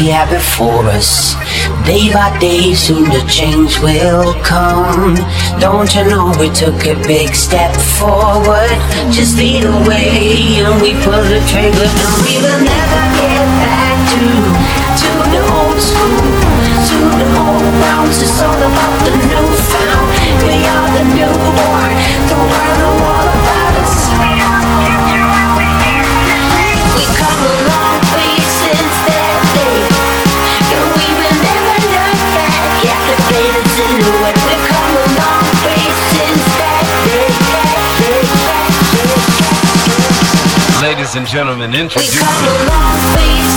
we have before us. Day by day, soon the change will come. Don't you know we took a big step forward? Just lead the way and we pull the trigger and we will never get back to to the old school, to the old grounds. It's all about the new found. We are the newborn, Ladies and gentlemen, introducing.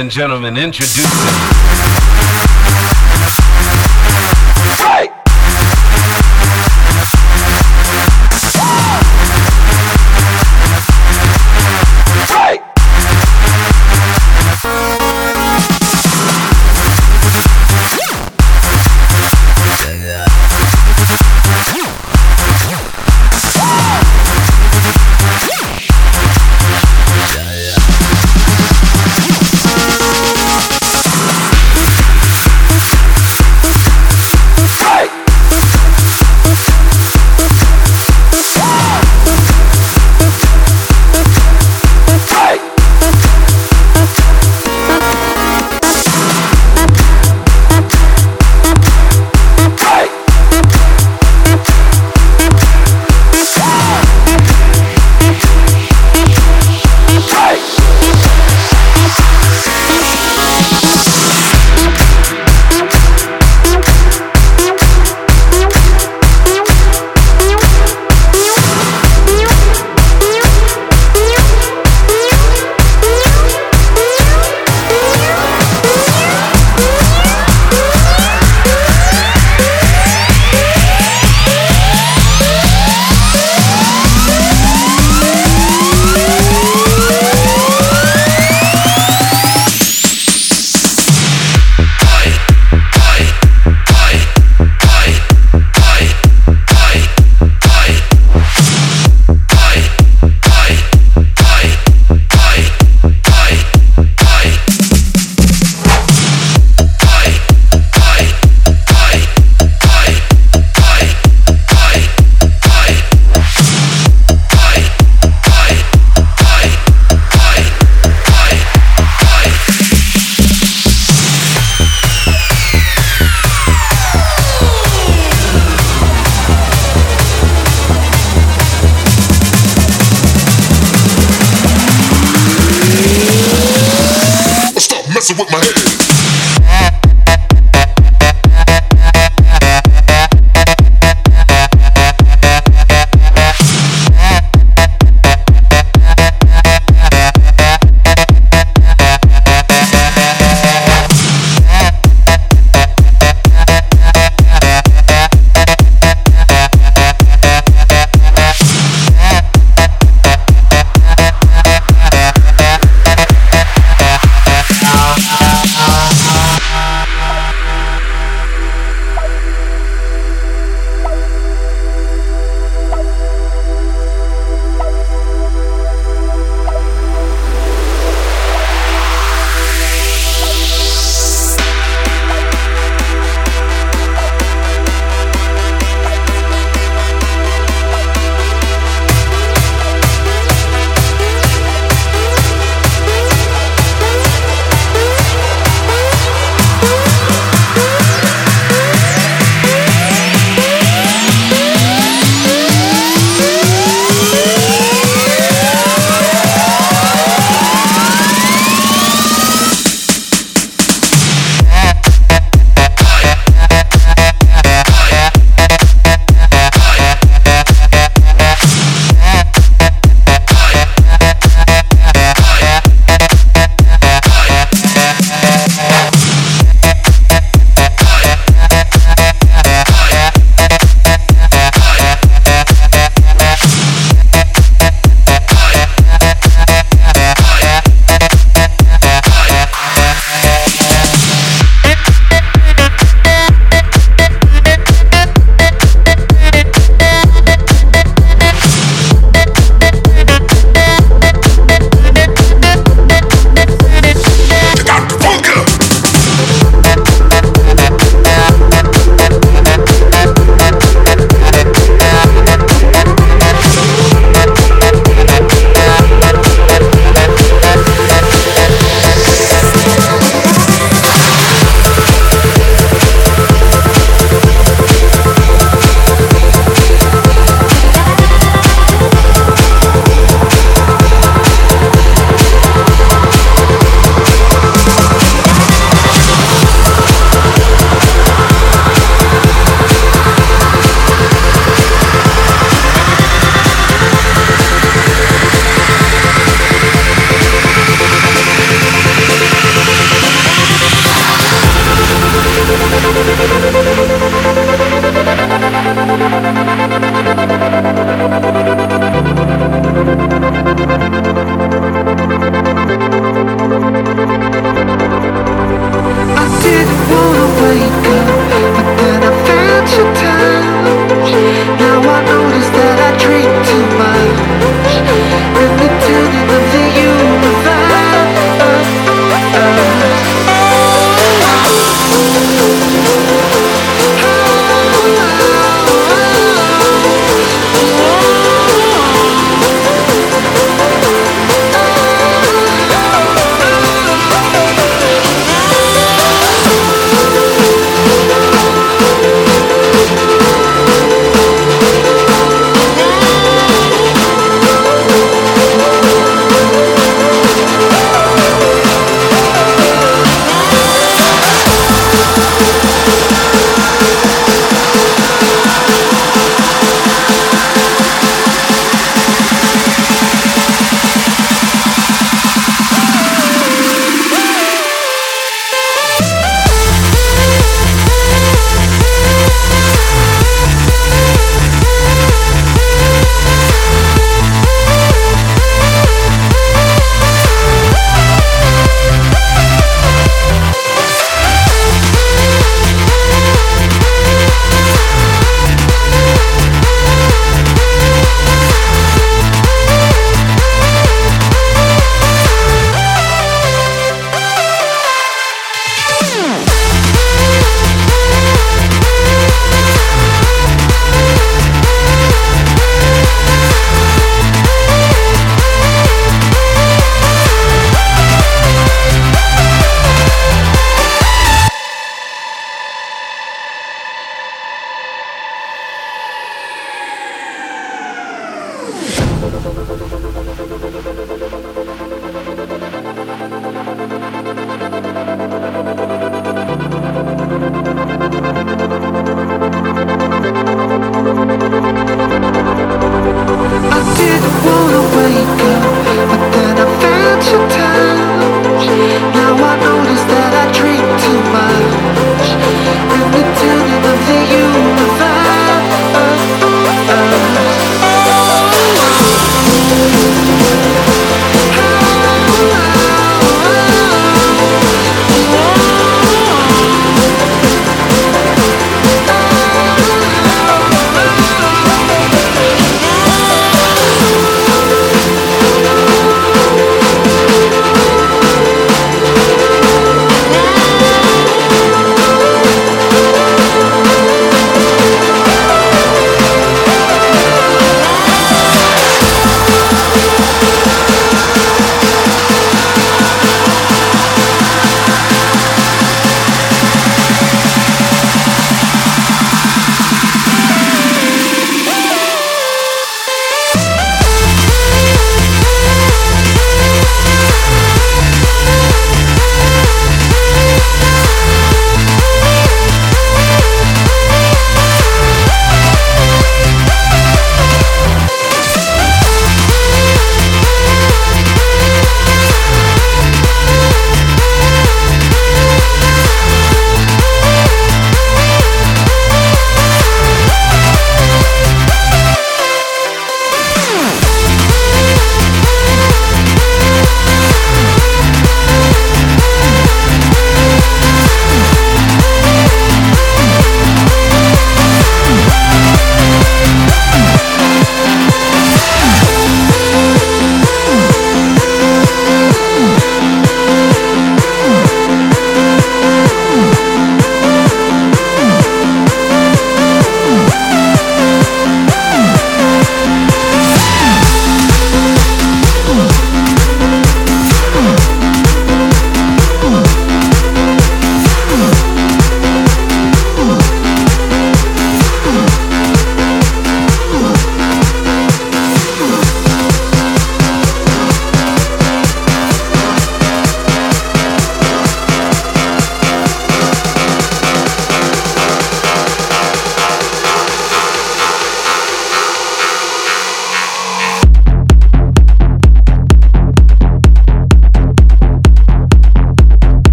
And gentlemen, introducing.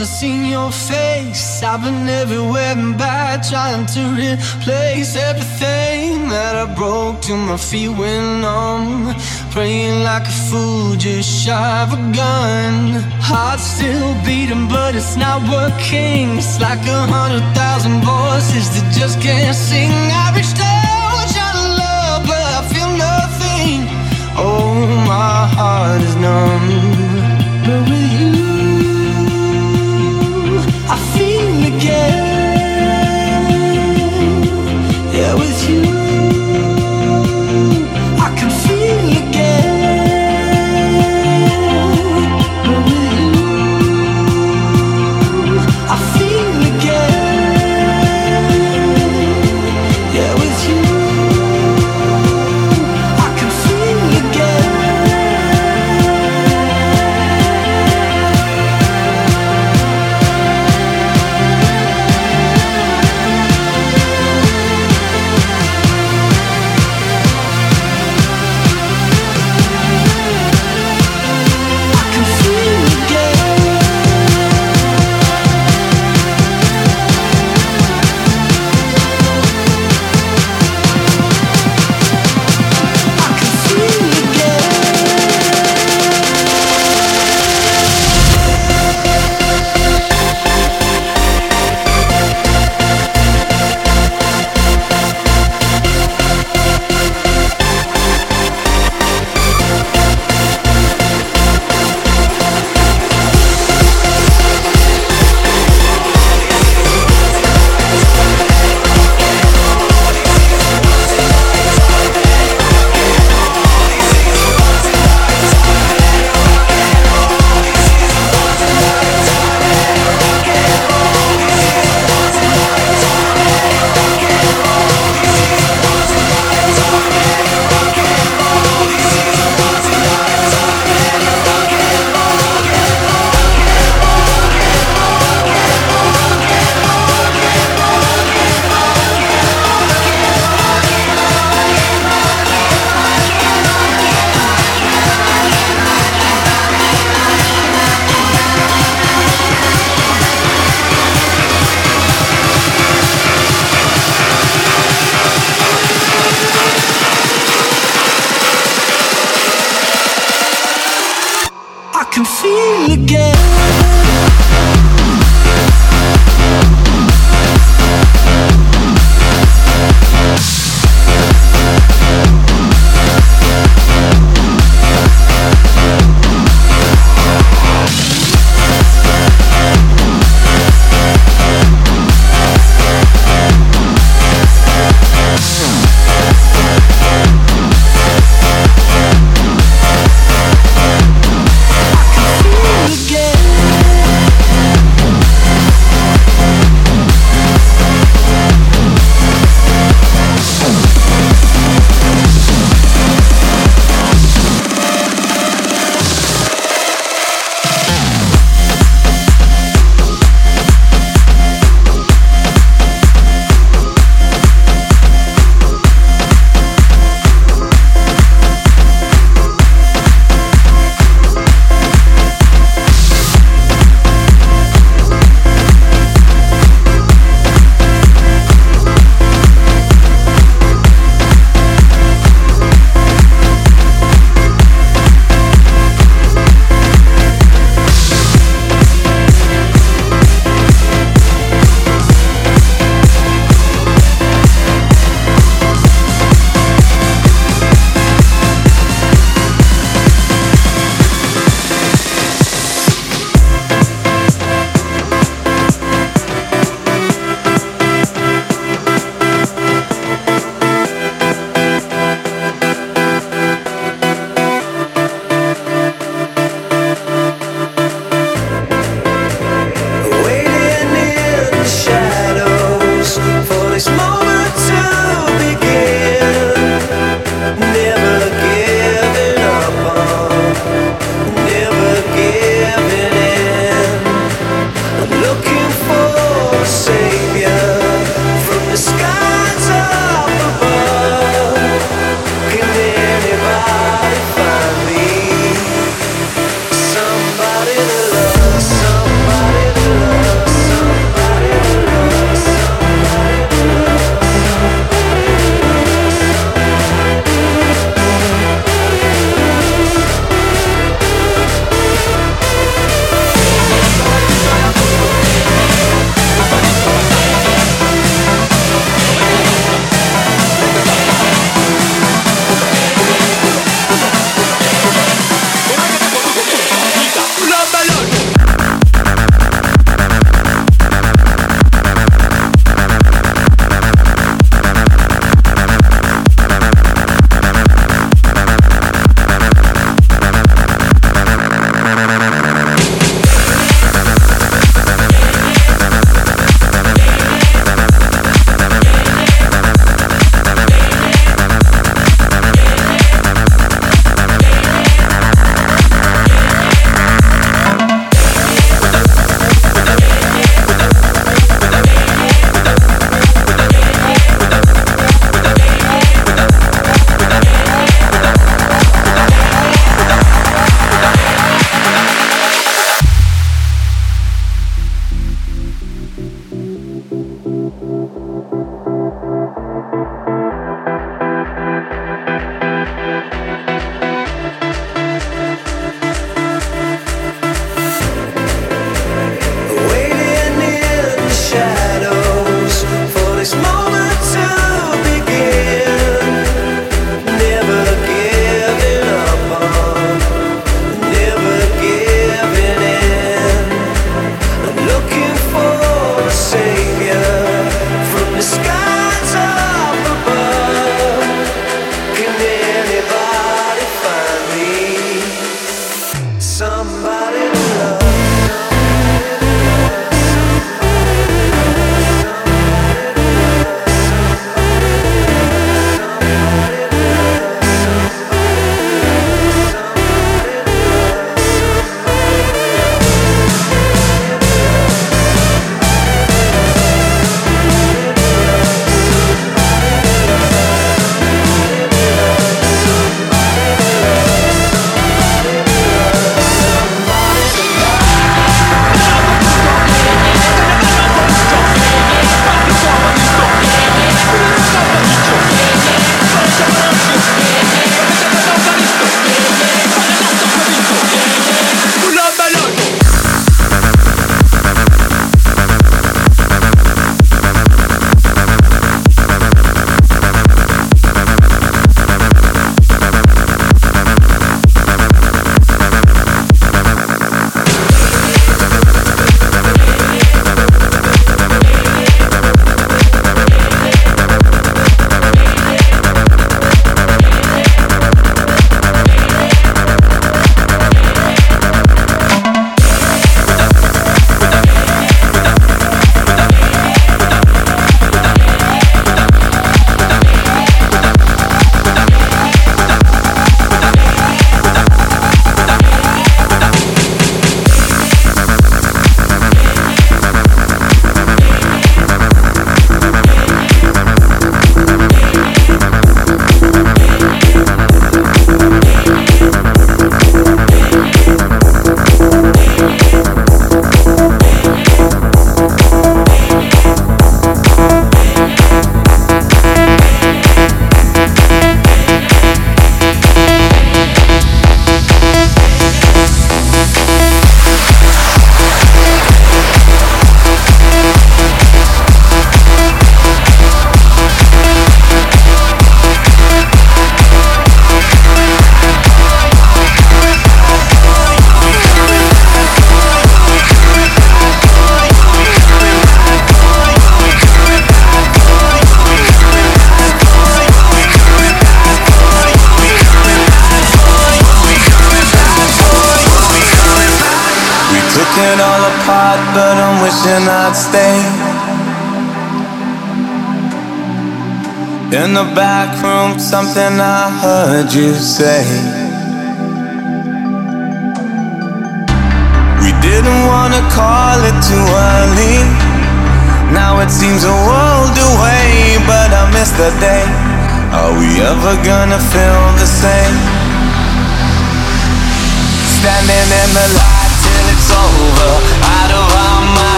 Since I seen your face. I've been everywhere and back, trying to replace everything that I broke till my feet went numb. Praying like a fool, just shy of a gun. Heart still beating, but it's not working. It's like a hundred thousand voices that just can't sing. I reached out, trying to love, but I feel nothing. Oh, my heart is numb.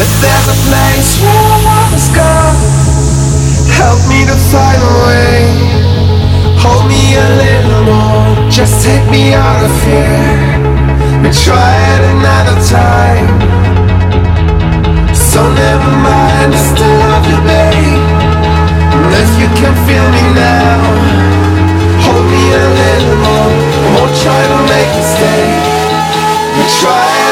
If there's a place where love is gone, help me to find a way. Hold me a little more, just take me out of here. We try it another time. So never mind, I still love you, babe. And if you can feel me now, hold me a little more. I won't try to make you stay. We try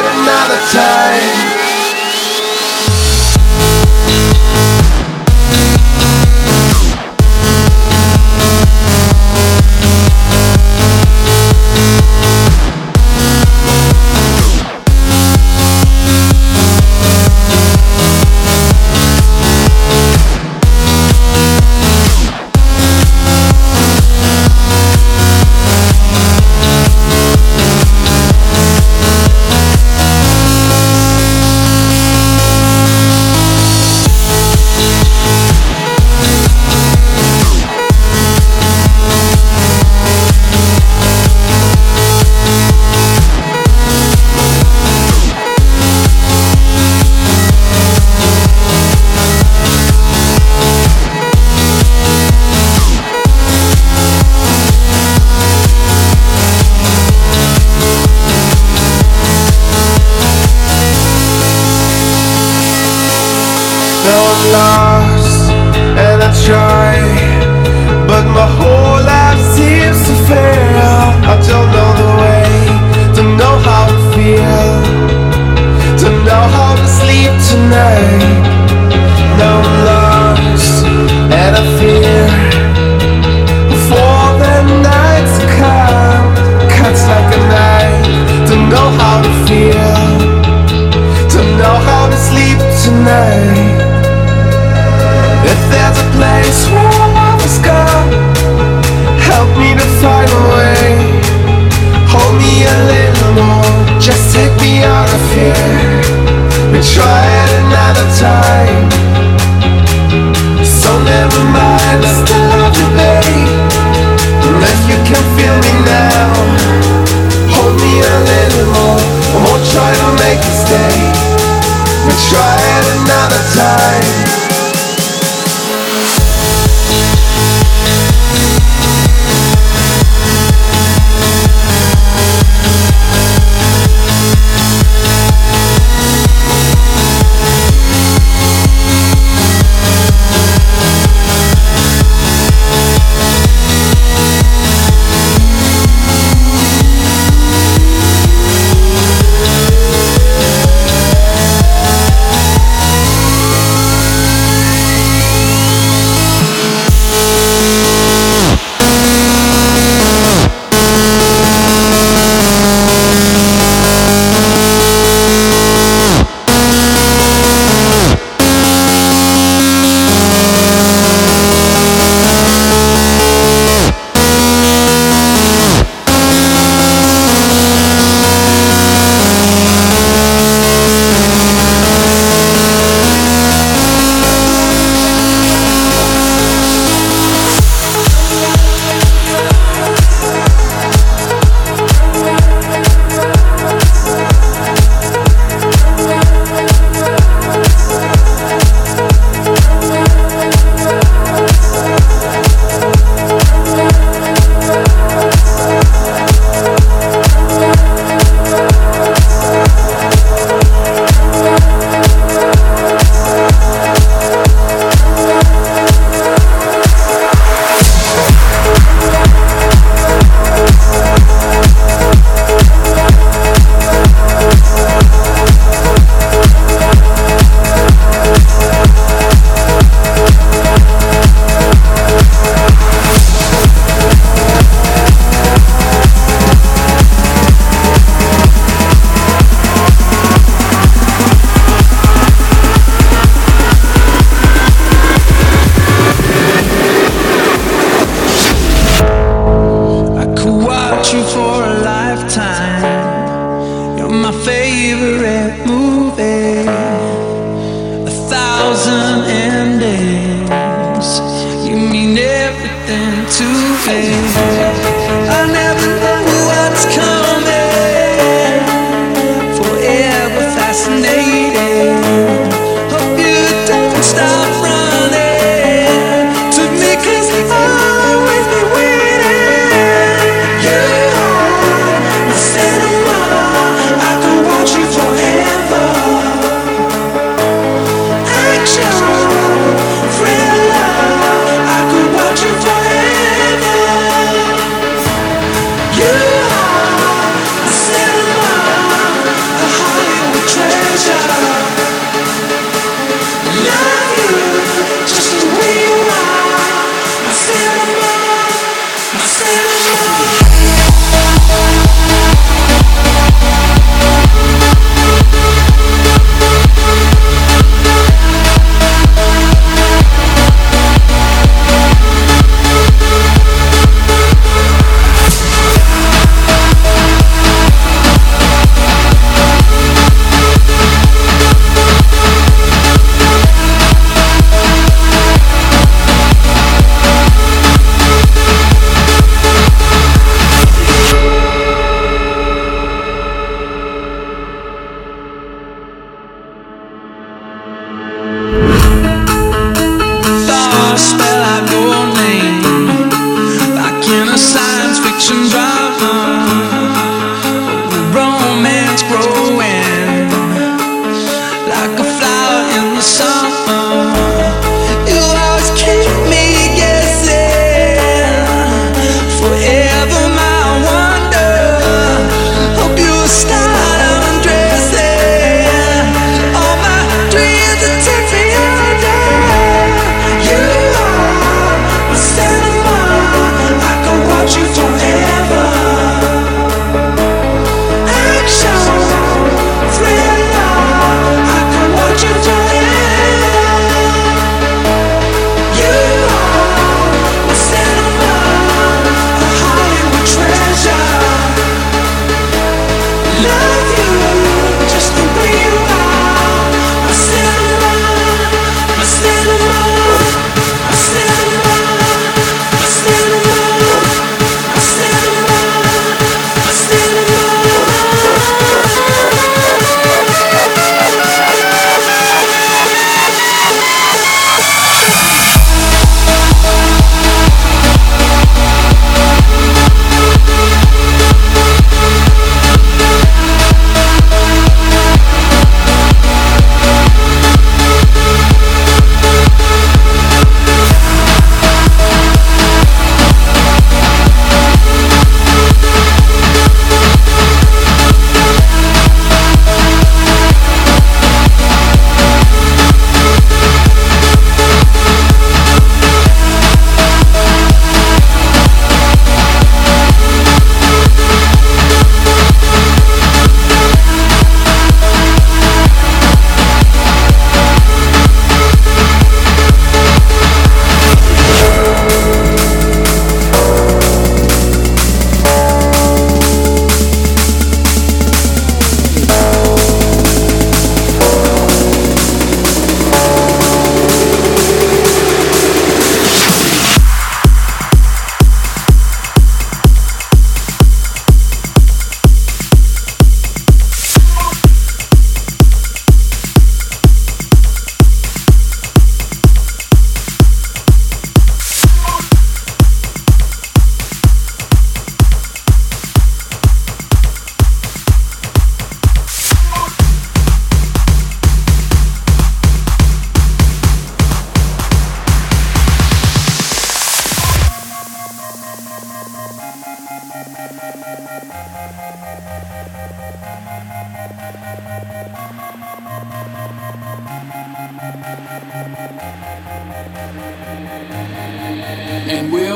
and we'll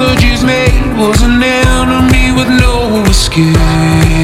apologies made was an enemy with no escape.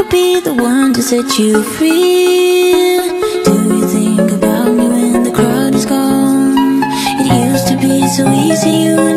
could be the one to set you free Do you think about me when the crowd is gone? It used to be so easy, you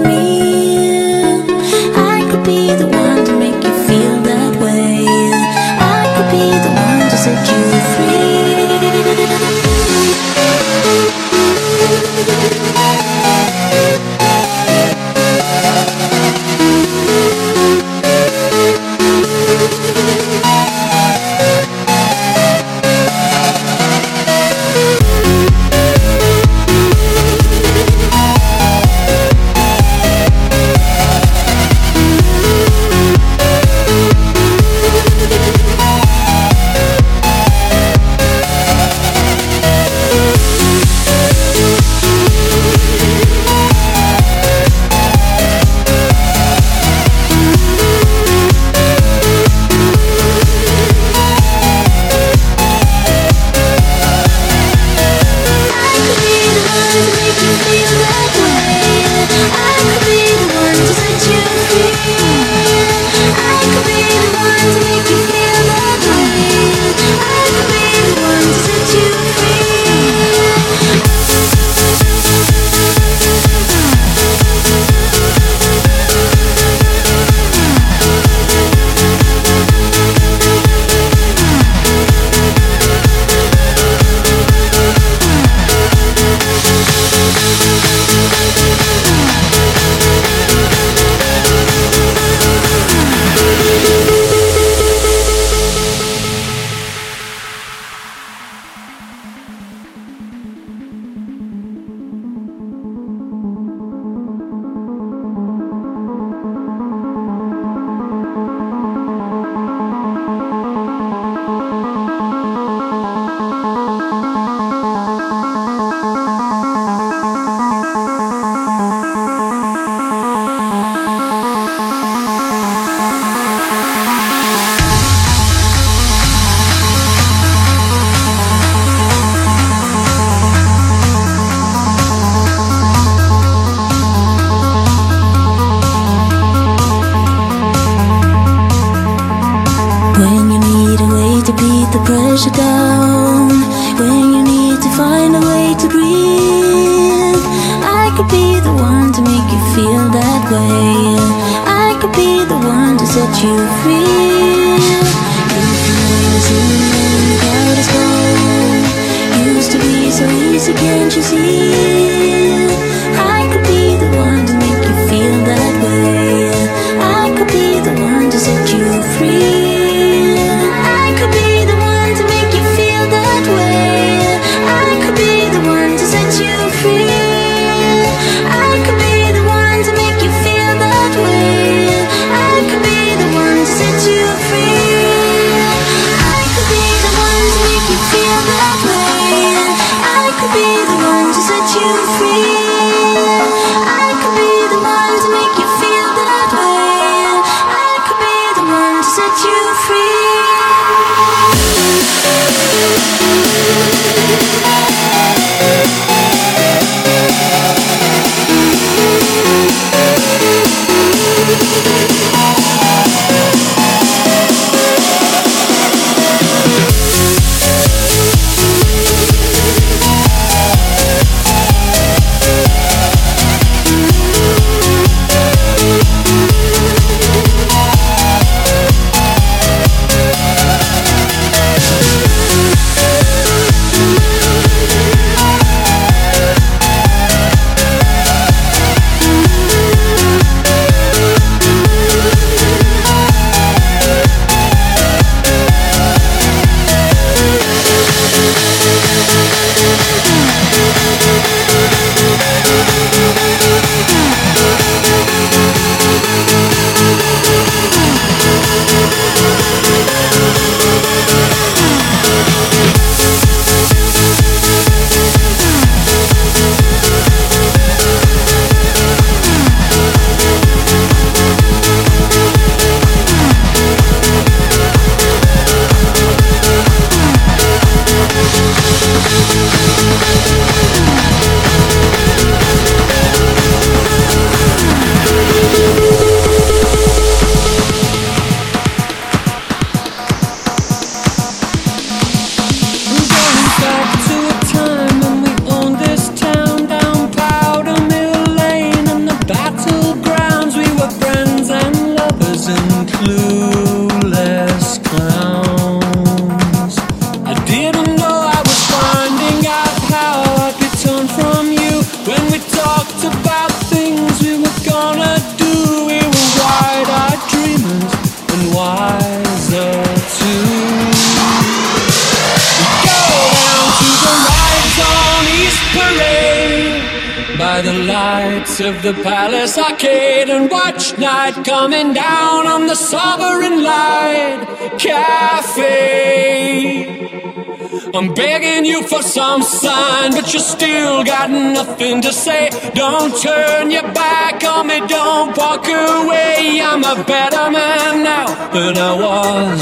some sign, but you still got nothing to say. Don't turn your back on me, don't walk away. I'm a better man now than I was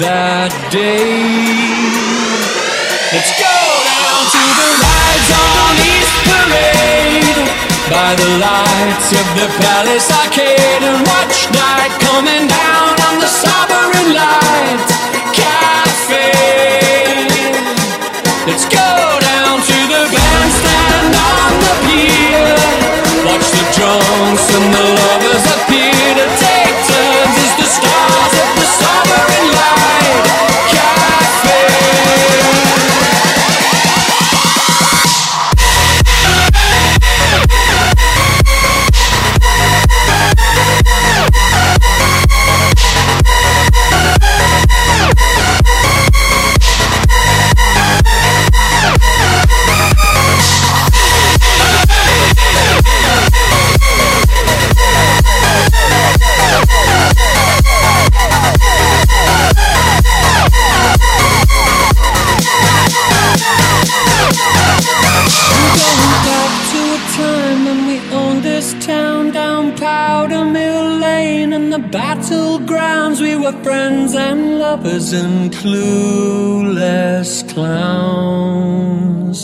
that day. Let's go down to the rides on East Parade by the lights of the Palace Arcade and watch night coming down on the Sovereign Light Let's go down to the bandstand on the pier. Watch the drunks and the lovers appear to take friends and lovers and clueless clowns.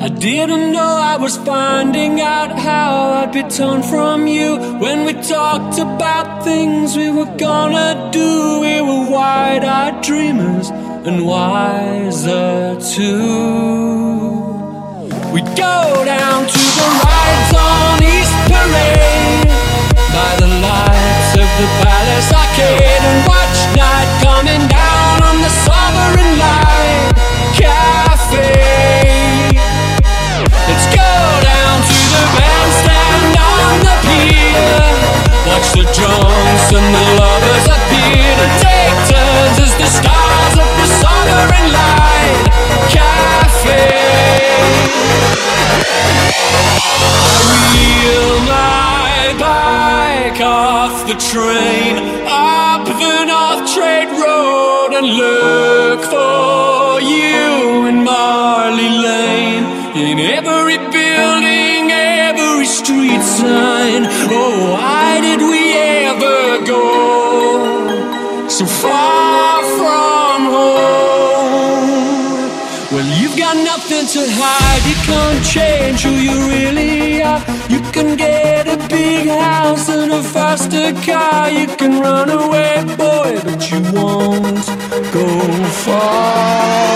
I didn't know I was finding out how I'd be torn from you when we talked about things we were gonna do. We were wide eyed dreamers and wiser too. We go down to the rides on East Parade by the lights of the Palace Arcade and coming down on the Sovereign Light Cafe. Let's go down to the bandstand on the pier. Watch the drums and the lovers appear to take turns as the stars of the Sovereign Light Cafe. Wheel my bike off the train up the North Trade Road and look for you in Marley Lane. In every building, every street sign. Oh, why did we ever go so far from home? Well, you've got nothing to hide. You can't change who you really are. You can get big house and a faster car. You can run away, boy, but you won't go far.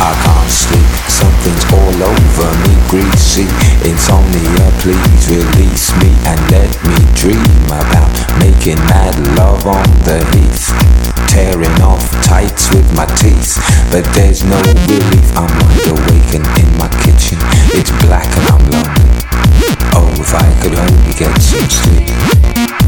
I can't sleep, something's all over me, greasy. Insomnia, please release me and let me dream about making mad love on the heath. Tearing off tights with my teeth, but there's no relief. I'm wide awake and in my kitchen, it's black and I'm lonely. Oh, if I could only get some sleep.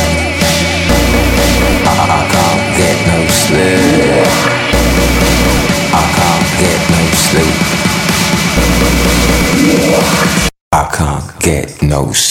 Get